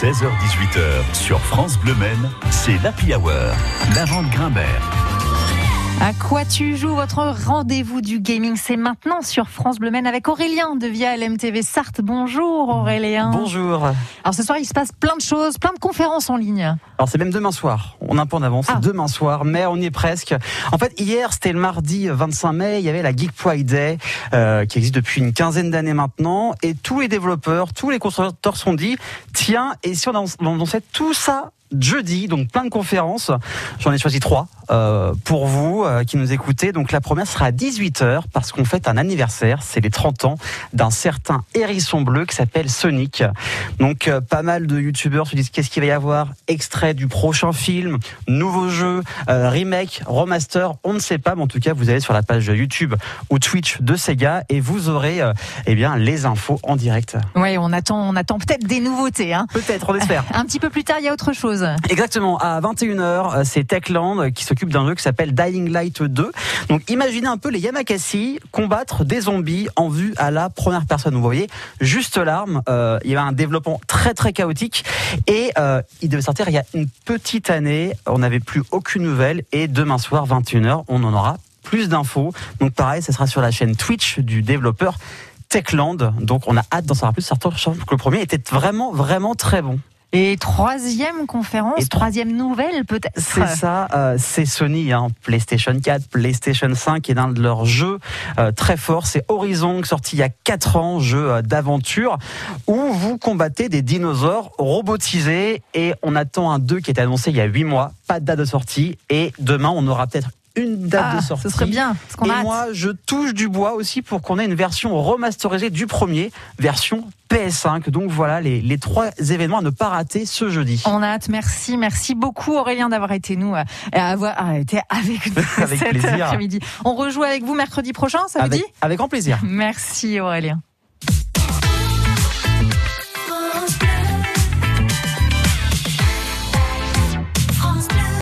16h-18h sur France Bleu Men, c'est l'Happy Hour. La vente Grimbert. À quoi tu joues Votre rendez-vous du gaming, c'est maintenant sur France Bleu Men avec Aurélien de Via LMTV Sarthe. Bonjour Aurélien. Bonjour. Alors ce soir, il se passe plein de choses, plein de conférences en ligne. Alors c'est même demain soir. On a un peu en avance, Ah. demain soir, mais on y est presque. En fait, hier, c'était le mardi 25 mai, il y avait la Geek Friday euh, qui existe depuis une quinzaine d'années maintenant, et tous les développeurs, tous les constructeurs sont dit, tiens, et si on annonçait tout ça jeudi, donc plein de conférences. J'en ai choisi trois euh, pour vous euh, qui nous écoutez. Donc la première sera à 18h parce qu'on fête un anniversaire, c'est les 30 ans d'un certain hérisson bleu qui s'appelle Sonic. Donc euh, pas mal de youtubeurs se disent qu'est-ce qu'il va y avoir? Extrait du prochain film, nouveau jeu, euh, remake, remaster, on ne sait pas, mais en tout cas vous allez sur la page YouTube ou Twitch de Sega et vous aurez euh, eh bien les infos en direct. Oui, on attend, on attend peut-être des nouveautés. Hein. Peut-être, on espère. Un petit peu plus tard, il y a autre chose. Exactement, à 21h, euh, c'est Techland qui s'occupe d'un jeu qui s'appelle Dying Light 2. Donc imaginez un peu les Yamakasi combattre des zombies en vue à la première personne. Vous voyez, juste l'arme, euh, il y a un développement très très chaotique et il devait sortir il y a une petite année, on n'avait plus aucune nouvelle et demain soir 21h, on en aura plus d'infos. Donc pareil, ce sera sur la chaîne Twitch du développeur Techland. Donc on a hâte d'en savoir plus, surtout que le premier était vraiment vraiment très bon. Et troisième conférence, Et troisième nouvelle peut-être. C'est ça, euh, c'est Sony, hein, PlayStation 4, PlayStation 5 et l'un de leurs jeux euh, très forts, c'est Horizon, sorti il y a 4 ans, jeu euh, d'aventure, où vous combattez des dinosaures robotisés. Et on attend un 2 qui été annoncé il y a 8 mois, pas de date de sortie. Et demain on aura peut-être une date Ah, de sortie. ce serait bien, qu'on Et a moi, je touche du bois aussi pour qu'on ait une version remasterisée du premier, version PS5. Donc voilà les, les trois événements à ne pas rater ce jeudi. On a hâte, merci, merci beaucoup Aurélien d'avoir été nous, euh, avoir été avec nous Avec cet plaisir. après-midi. On rejoue avec vous mercredi prochain, ça vous dit? avec grand plaisir. Merci Aurélien.